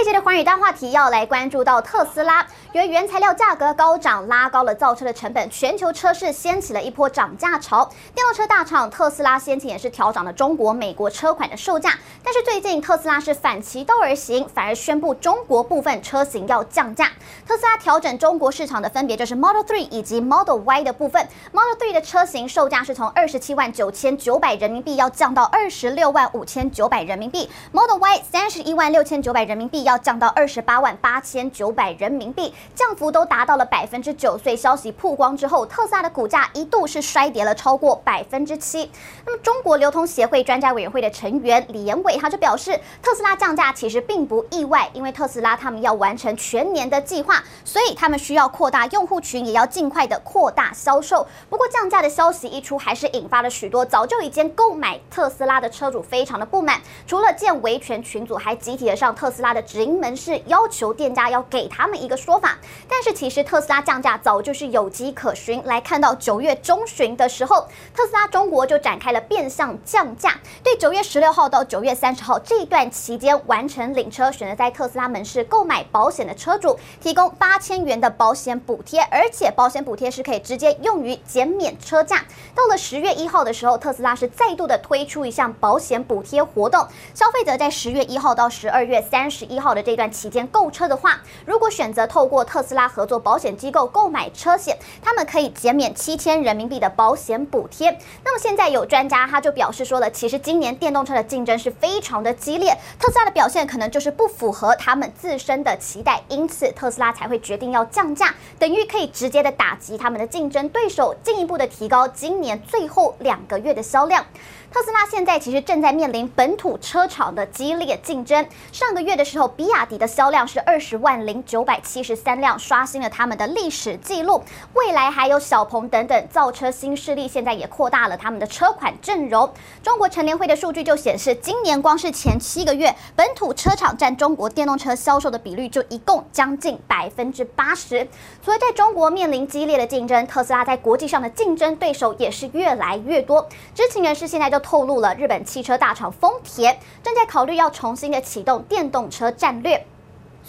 这节的寰宇大话题要来关注到特斯拉，由于原材料价格高涨，拉高了造车的成本，全球车市掀起了一波涨价潮。电动车大厂特斯拉先前也是调涨了中国、美国车款的售价，但是最近特斯拉是反其道而行，反而宣布中国部分车型要降价。特斯拉调整中国市场的分别就是 Model 3以及 Model Y 的部分。Model 3的车型售价是从二十七万九千九百人民币要降到二十六万五千九百人民币，Model Y 三十一万六千九百人民币。要降到二十八万八千九百人民币，降幅都达到了百分之九。所以消息曝光之后，特斯拉的股价一度是衰跌了超过百分之七。那么，中国流通协会专家委员会的成员李延伟他就表示，特斯拉降价其实并不意外，因为特斯拉他们要完成全年的计划，所以他们需要扩大用户群，也要尽快的扩大销售。不过，降价的消息一出，还是引发了许多早就已经购买特斯拉的车主非常的不满。除了建维权群组，还集体的上特斯拉的。直临门市要求店家要给他们一个说法，但是其实特斯拉降价早就是有迹可循。来看到九月中旬的时候，特斯拉中国就展开了变相降价，对九月十六号到九月三十号这一段期间完成领车、选择在特斯拉门市购买保险的车主，提供八千元的保险补贴，而且保险补贴是可以直接用于减免车价。到了十月一号的时候，特斯拉是再度的推出一项保险补贴活动，消费者在十月一号到十二月三十一号的这段期间购车的话，如果选择透过特斯拉合作保险机构购买车险，他们可以减免七千人民币的保险补贴。那么现在有专家他就表示说了，其实今年电动车的竞争是非常的激烈，特斯拉的表现可能就是不符合他们自身的期待，因此特斯拉才会决定要降价，等于可以直接的打击他们的竞争对手，进一步的提高今年最后两个月的销量。特斯拉现在其实正在面临本土车厂的激烈竞争。上个月的时候，比亚迪的销量是二十万零九百七十三辆，刷新了他们的历史记录。未来还有小鹏等等造车新势力，现在也扩大了他们的车款阵容。中国乘联会的数据就显示，今年光是前七个月，本土车厂占中国电动车销售的比率就一共将近百分之八十。所以在中国面临激烈的竞争，特斯拉在国际上的竞争对手也是越来越多。知情人士现在就。透露了日本汽车大厂丰田正在考虑要重新的启动电动车战略。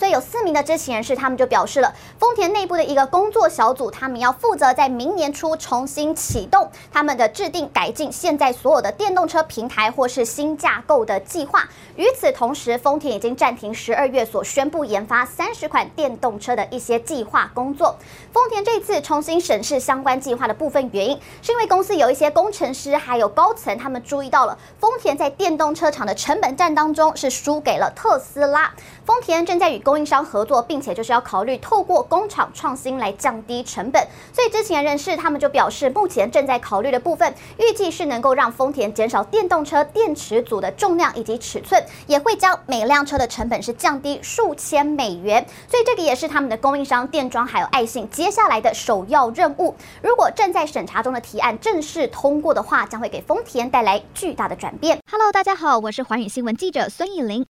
所以有四名的知情人士，他们就表示了，丰田内部的一个工作小组，他们要负责在明年初重新启动他们的制定改进现在所有的电动车平台或是新架构的计划。与此同时，丰田已经暂停十二月所宣布研发三十款电动车的一些计划工作。丰田这次重新审视相关计划的部分原因，是因为公司有一些工程师还有高层，他们注意到了丰田在电动车厂的成本战当中是输给了特斯拉。丰田正在与供应商合作，并且就是要考虑透过工厂创新来降低成本。所以知情人士他们就表示，目前正在考虑的部分，预计是能够让丰田减少电动车电池组的重量以及尺寸，也会将每辆车的成本是降低数千美元。所以这个也是他们的供应商电装还有爱信接下来的首要任务。如果正在审查中的提案正式通过的话，将会给丰田带来巨大的转变。Hello，大家好，我是环宇新闻记者孙艺玲。